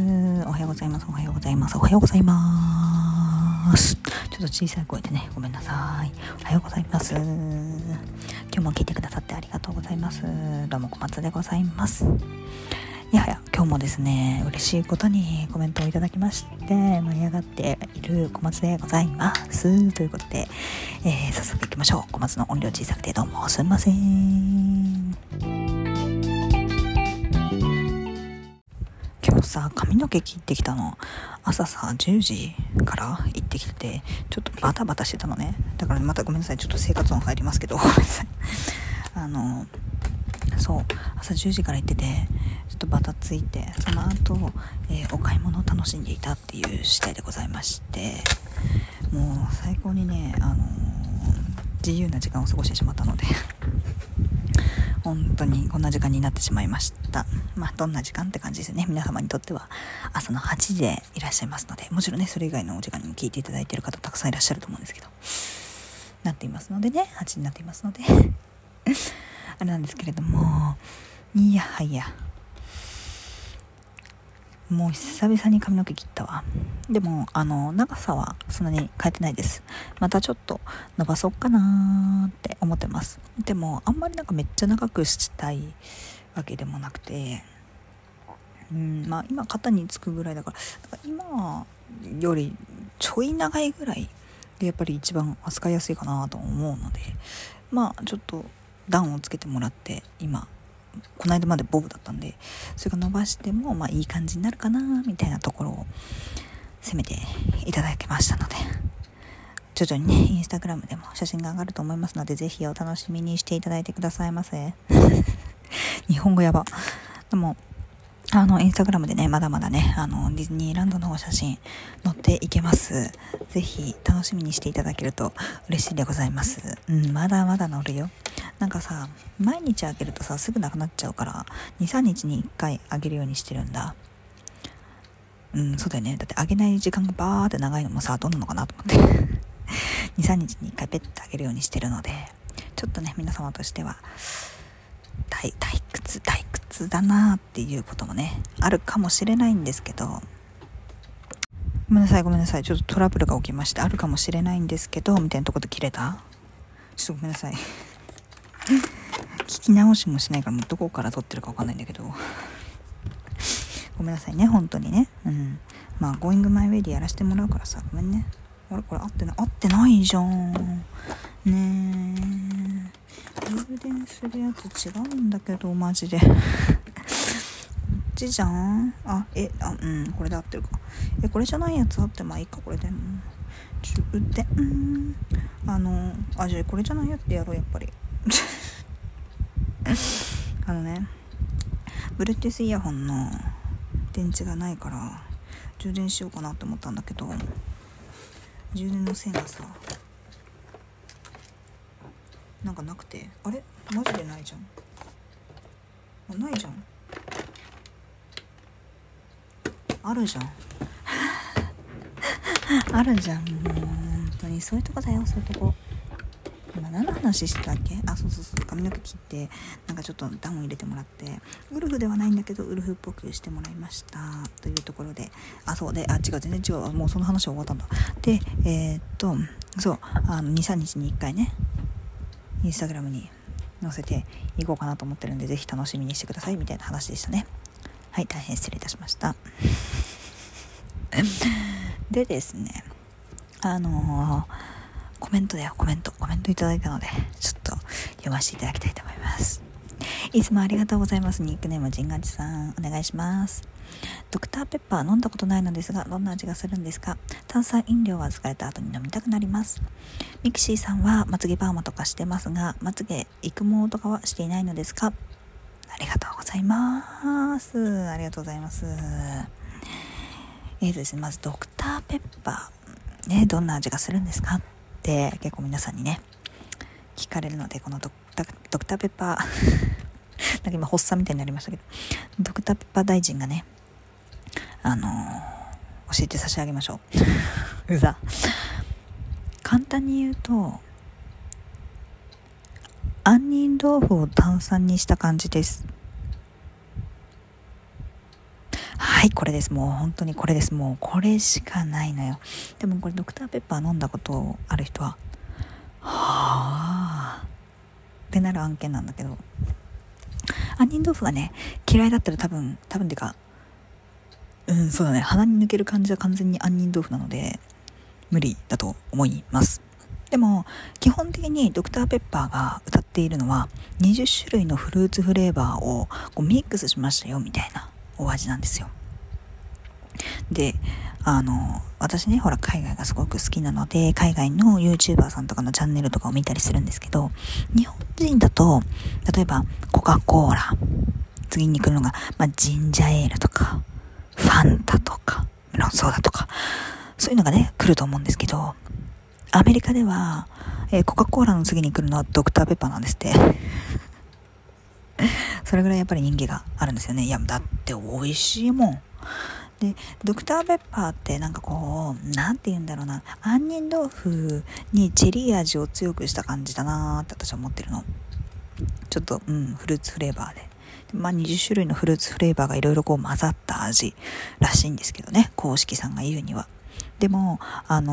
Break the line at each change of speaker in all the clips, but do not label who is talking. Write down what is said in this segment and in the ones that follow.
ます。おはようございます。おはようございます。おはようございます。ちょっと小さい声でね、ごめんなさい。おはようございます。今日も聞いてくださってありがとうございます。どうも小松でございます。いやはや、今日もですね、嬉しいことにコメントをいただきまして、盛り上がっている小松でございます。ということで、えー、早速行きましょう。小松の音量小さくてどうもすみません。さ髪の毛切ってきたの。朝さ10時から行ってきてちょっとバタバタしてたのね。だから、またごめんなさい。ちょっと生活音入りますけどごめんなさい。あのそう朝10時から行っててちょっとバタついてその後、えー、お買い物を楽しんでいたっていう次第でございましてもう最高にね、あの、自由な時間を過ごしてしまったので。本当にこんな時間になってしまいました。まあ、どんな時間って感じですね。皆様にとっては朝の8時でいらっしゃいますので、もちろんね、それ以外のお時間にも聞いていただいている方たくさんいらっしゃると思うんですけど、なっていますのでね、8時になっていますので あれなんですけれども、いやはや、もう久々に髪の毛切ったわ。でも、あの、長さはそんなに変えてないです。またちょっと伸ばそうかなーって思ってます。でも、あんまりなんかめっちゃ長くしたいわけでもなくて、うん、まあ今肩につくぐらいだから、から今よりちょい長いぐらいでやっぱり一番扱いやすいかなと思うので、まあちょっと段をつけてもらって今この間までボブだったんでそれが伸ばしてもまあいい感じになるかなみたいなところを攻めていただきましたので徐々にねインスタグラムでも写真が上がると思いますので是非お楽しみにしていただいてくださいませ。日本語やば。でもあの、インスタグラムでね、まだまだね、あの、ディズニーランドの写真載っていけます。ぜひ楽しみにしていただけると嬉しいでございます。うん、まだまだ載るよ。なんかさ、毎日あげるとさ、すぐなくなっちゃうから、2、3日に1回あげるようにしてるんだ。うん、そうだよね。だってあげない時間がバーって長いのもさ、どんなのかなと思って。2、3日に1回ペッてあげるようにしてるので、ちょっとね、皆様としては、退屈、退屈だなっていうこともね、あるかもしれないんですけど、ごめんなさい、ごめんなさい。ちょっとトラブルが起きまして、あるかもしれないんですけど、みたいなとこで切れた？ちょっとごめんなさい。聞き直しもしないからもうどこから撮ってるか分かんないんだけど。ごめんなさいね本当にね。うん。まあ「Going My Way」でやらせてもらうからさ。ごめんね。あれこれ合ってない合ってないじゃん。ねえ。充電するやつ違うんだけどマジで。こっちじゃん？あえあうんこれで合ってるか。えこれじゃないやつあってまあいいかこれで充電あのあじゃあこれじゃないやつでやろうやっぱり。あのね Bluetooth イヤホンの電池がないから充電しようかなって思ったんだけど充電の線がさ。なんかなくて。あれ？マジでないじゃん。あないじゃん。あるじゃん。あるじゃん。もう本当に。そういうとこだよ。そういうとこ。今何の話してたっけ？あそうそうそう。髪の毛切ってなんかちょっとダウン入れてもらって。ウルフではないんだけどウルフっぽくしてもらいました。というところで。あそう。であ違う。全然違う。もうその話は終わったんだ。でえー、っとそう。あの23日に1回ね。インスタグラムに載せていこうかなと思ってるんでぜひ楽しみにしてくださいみたいな話でしたねはい大変失礼いたしました でですねあのーコメントだよ、コメント。コメントいただいたので、ちょっと読ませていただきたいと思います。いつもありがとうございます。ニックネーム、ジンガチさん、お願いします。ドクターペッパー飲んだことないのですが、どんな味がするんですか？炭酸飲料は疲れた後に飲みたくなります。ミクシーさんはまつげパーマとかしてますが、まつげ育毛とかはしていないのですか？ありがとうございます。ありがとうございます。えーとですね、まずドクターペッパー。ね、どんな味がするんですか？って結構皆さんにね聞かれるのでこのドクターペッパーなんか今発作みたいになりましたけどドクターペッパー大臣がねあのー、教えて差し上げましょう。うざ。簡単に言うと杏仁豆腐を炭酸にした感じです。はいこれです。もう本当にこれです。もうこれしかないのよ。でもこれドクターペッパー飲んだことある人ははあ。ってなる案件なんだけど。杏仁豆腐がね嫌いだったら多分多分てかうんそうだね。鼻に抜ける感じは完全に杏仁豆腐なので無理だと思います。でも基本的にドクターペッパーが歌っているのは20種類のフルーツフレーバーをこうミックスしましたよみたいなお味なんですよ。であの私ねほら海外がすごく好きなので海外の YouTuber さんとかのチャンネルとかを見たりするんですけど日本人だと例えばコカ・コーラ次に来るのが、まあ、ジンジャーエールとかファンタとかメロンソーダとかそういうのがね来ると思うんですけどアメリカでは、えー、コカ・コーラの次に来るのはドクターペッパーなんですって。それぐらいやっぱり人気があるんですよね。いや、だって美味しいもん。で、ドクターペッパーってなんかこう、なんて言うんだろうな、杏仁豆腐にチェリー味を強くした感じだなーって私は思ってるの。ちょっと、うん、フルーツフレーバーで。まあ、20種類のフルーツフレーバーがいろいろこう混ざった味らしいんですけどね、公式さんが言うには。でも、あの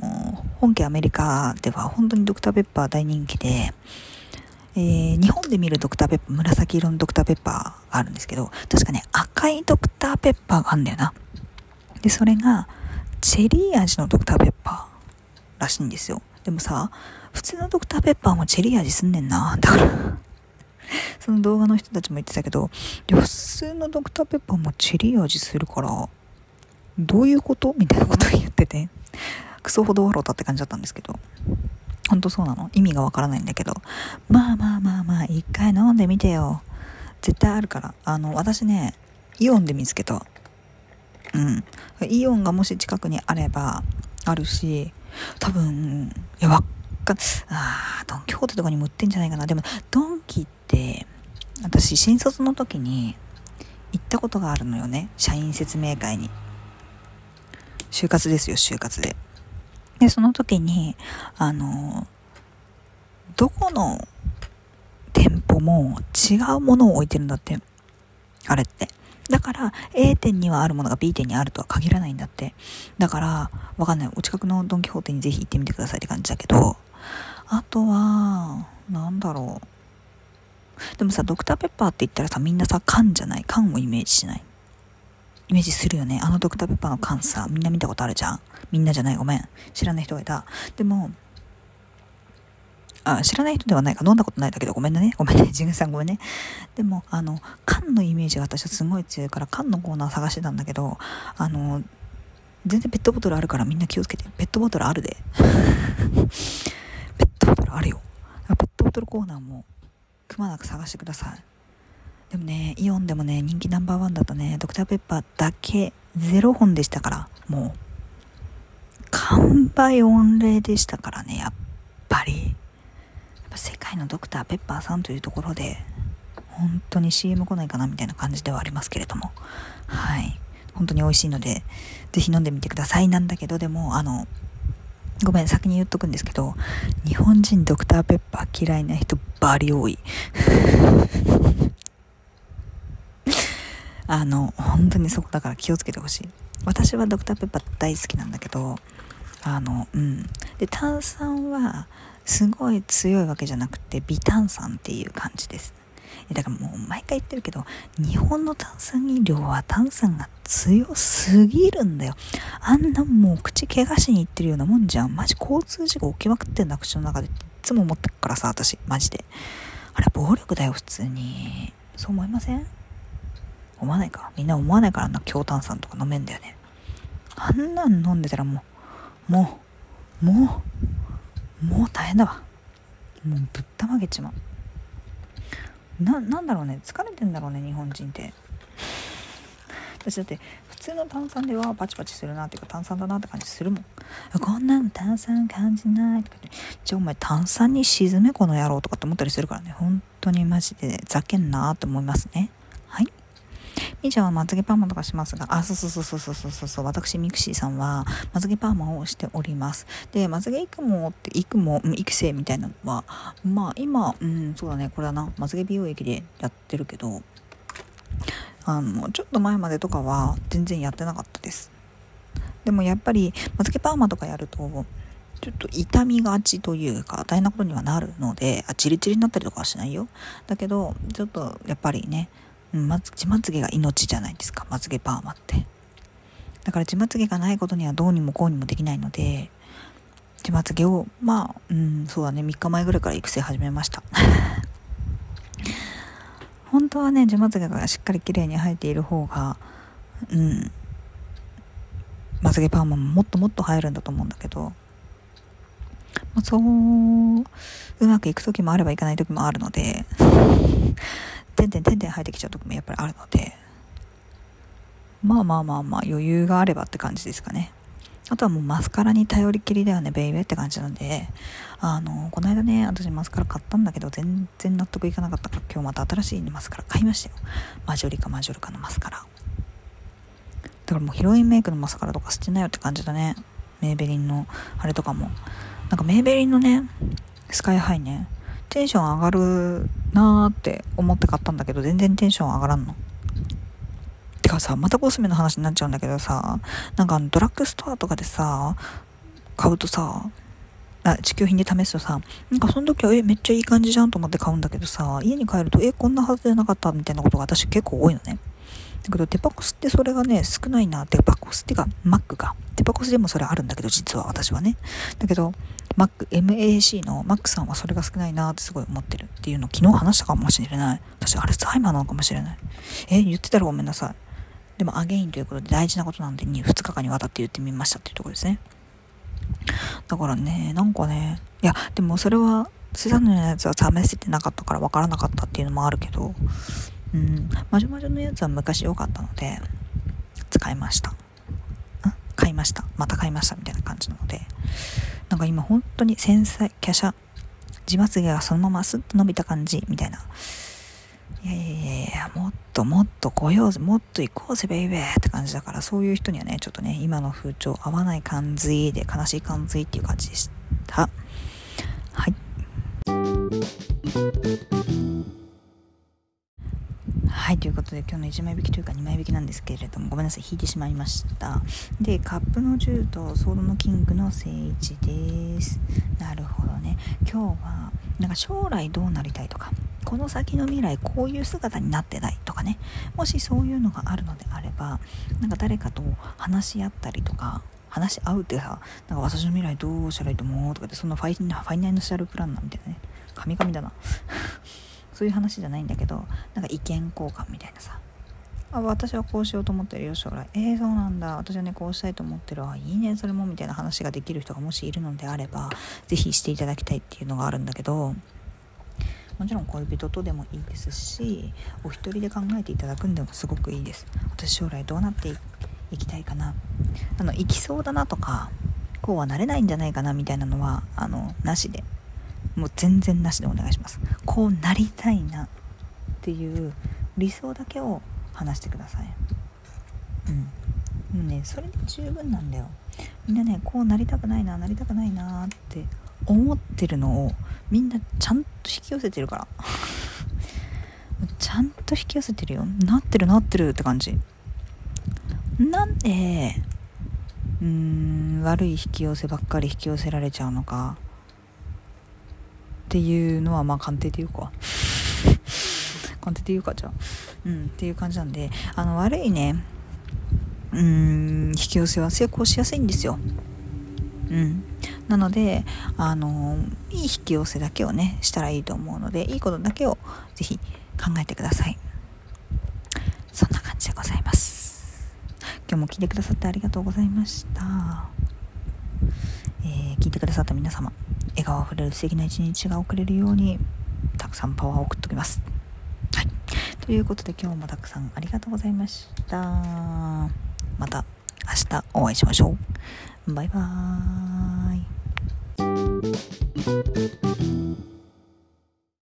ー、本家アメリカでは本当にドクターペッパー大人気で、えー、日本で見るドクターペッパー、紫色のドクターペッパーがあるんですけど、確かね、赤いドクターペッパーがあるんだよな。で、それが、チェリー味のドクターペッパーらしいんですよ。でもさ、普通のドクターペッパーもチェリー味すんねんな。だから その動画の人たちも言ってたけど、普通のドクターペッパーもチェリー味するから、どういうこと？みたいなことを言ってて、クソほど笑ったって感じだったんですけど、本当そうなの？意味がわからないんだけど、まあまあまあまあ、一回飲んでみてよ。絶対あるから。あの、私ね、イオンで見つけた。うん。イオンがもし近くにあれば、あるし、多分、いや、わっか、あドンキホーテとかにも売ってんじゃないかな。でも、ドンキって、私、新卒の時に行ったことがあるのよね。社員説明会に。就活ですよ、就活で。で、その時に、あの、どこの店舗も違うものを置いてるんだって。あれって。だから、A 店にはあるものが B 店にあるとは限らないんだって。だから、わかんない。お近くのドンキホーテにぜひ行ってみてくださいって感じだけど、あとは、なんだろう。でもさ、ドクターペッパーって言ったらさ、みんなさ、缶じゃない缶をイメージしない。イメージするよね。あのドクターペッパーの缶さ、みんな見たことあるじゃん。みんなじゃない、ごめん。知らない人がいた。でも、あ、知らない人ではないか。飲んだことないだけど、ごめんね。ごめんね。ジグさんごめんね。でも、あの、缶のイメージが私はすごい強いから、缶のコーナー探してたんだけど、あの、全然ペットボトルあるからみんな気をつけて。ペットボトルあるで。ペットボトルあるよ。ペットボトルコーナーもくまなく探してください。でもね、イオンでもね、人気ナンバーワンだとね、ドクターペッパーだけ0本でしたから、もう、完売御礼でしたからね、やっぱり。世界のドクターペッパーさんというところで、本当に CM 来ないかなみたいな感じではありますけれども、はい。本当に美味しいので、ぜひ飲んでみてくださいなんだけど、でも、あの、ごめん、先に言っとくんですけど、日本人ドクターペッパー嫌いな人バリ多い。あの、本当にそこだから気をつけてほしい。私はドクターペッパー大好きなんだけど、あの、うん。で、炭酸はすごい強いわけじゃなくて、微炭酸っていう感じです。だからもう毎回言ってるけど、日本の炭酸飲料は炭酸が強すぎるんだよ。あんなもう口怪我しに行ってるようなもんじゃん。マジ交通事故起きまくってんだ、口の中で。いつも思ってっからさ、私。マジで。あれ暴力だよ、普通に。そう思いません？思わないか。みんな思わないからあんな強炭酸とか飲めんだよね。あんなん飲んでたらもうもうもうもう大変だわ。もうぶったまげちまう。ななんだろうね。疲れてんだろうね日本人って。私だって普通の炭酸ではパチパチするなっていうか炭酸だなって感じするもん。こんなの炭酸感じないとかって。じゃあお前炭酸に沈めこの野郎とかって思ったりするからね。本当にマジでざけんなーって思いますね。以上はまつげパーマとかしますが、あ、そうそうそうそうそうそうそう、私、ミクシーさんは、まつげパーマをしております。で、まつげ育毛って、育毛、育成みたいなのは、まあ、今、うん、そうだね、これはな、まつげ美容液でやってるけど、あのちょっと前までとかは全然やってなかったですでもやっぱりまつげパーマとかやるとちょっと痛みがちというか大変なことにはなるのであチリチリになったりとかはしないよだけどちょっとやっぱりねまつまつげが命じゃないですか。まつげパーマって。だから自まつげがないことにはどうにもこうにもできないので自まつげをまあうんそうだね。3日前ぐらいから育成始めました。本当はね自まつげがしっかり綺麗に生えている方がうんまつげパーマももっともっと生えるんだと思うんだけど、まあ、そううまくいく時もあればいかない時もあるのでてんてんてんてん生えてきちゃう時もやっぱりあるのでまあまあまあまあ余裕があればって感じですかねあとはもうマスカラに頼りきりだよね、ベイベーって感じなんで、あの、この間ね、私マスカラ買ったんだけど、全然納得いかなかったから、今日また新しいマスカラ買いましたよ。マジョリカマジョルカのマスカラ。だからもうヒロインメイクのマスカラとか捨てなよって感じだね。メーベリンの、あれとかも。なんかメーベリンのね、スカイハイね、テンション上がるなーって思って買ったんだけど、全然テンション上がらんの。てかさ、またコスメの話になっちゃうんだけどさ、なんかドラッグストアとかでさ、買うとさ、あ、地球品で試すとさ、なんかその時は、え、めっちゃいい感じじゃんと思って買うんだけどさ、家に帰ると、え、こんなはずじゃなかったみたいなことが私結構多いのね。だけど、デパコスってそれがね、少ないな。デパコスってか、マックが。デパコスでもそれあるんだけど、実は私はね。だけど、マック、MAC のマックさんはそれが少ないなってすごい思ってるっていうの昨日話したかもしれない。私、あれサイマーなのかもしれない。え、言ってたらごめんなさい。でもアゲインということで大事なことなんで2日間にわたって言ってみましたっていうところですね。だからね、なんかね、いや、でもそれは、スザンヌのやつは試せてなかったから分からなかったっていうのもあるけど、うん、まじまじのやつは昔良かったので、使いました。買いました。また買いましたみたいな感じなので、なんか今本当に繊細、華奢、自まつげがそのままスッと伸びた感じみたいな。いやいやいやいや、もっともっと来ようぜ、もっと行こうぜ、ベイベーって感じだから、そういう人にはね、ちょっとね、今の風潮合わない感じで、悲しい感じっていう感じでした。今日の1枚引きというか2枚引きなんですけれども、ごめんなさい、引いてしまいました。で、カップの10とソードのキングの聖一です。なるほどね。今日は、なんか将来どうなりたいとか、この先の未来こういう姿になってたいとかねもしそういうのがあるのであればなんか誰かと話し合ったりとか話し合うってさなんか私の未来どうしたらいいと思うとかってそんなファイファイナンシャルプランナーみたいなね神々だなそういう話じゃないんだけどなんか意見交換みたいなさ。あ私はこうしようと思ってるよ将来。えー、そうなんだ。私はねこうしたいと思ってる。あいいね。それもみたいな話ができる人がもしいるのであれば是非していただきたいっていうのがあるんだけどもちろん恋人とでもいいですしお一人で考えていただくんでもすごくいいです。私将来どうなっていきたいかな。あの行きそうだなとかこうはなれないんじゃないかなみたいなのはあのなしで。もう全然なしでお願いします。こうなりたいなっていう理想だけを話してください。うん。もうねそれで十分なんだよ。みんなねこうなりたくないななりたくないなって思ってるのをみんなちゃんと引き寄せてるから。ちゃんと引き寄せてるよ。なってるなってるって感じ。なんでうーん悪い引き寄せばっかり引き寄せられちゃうのか。っていうのはまあ鑑定で言うか。鑑定で言うかじゃあ。うんっていう感じなんで。あの悪いね。うーん引き寄せは成功しやすいんですよ。うん。なのであのいい引き寄せだけをねしたらいいと思うのでいいことだけをぜひ考えてください。そんな感じでございます。今日も聞いてくださってありがとうございました、えー、聞いてくださった皆様。笑顔あふれる素敵な一日が送れるようにたくさんパワーを送っておきます。はい。ということで今日もたくさんありがとうございました。また明日お会いしましょう。バイバーイ。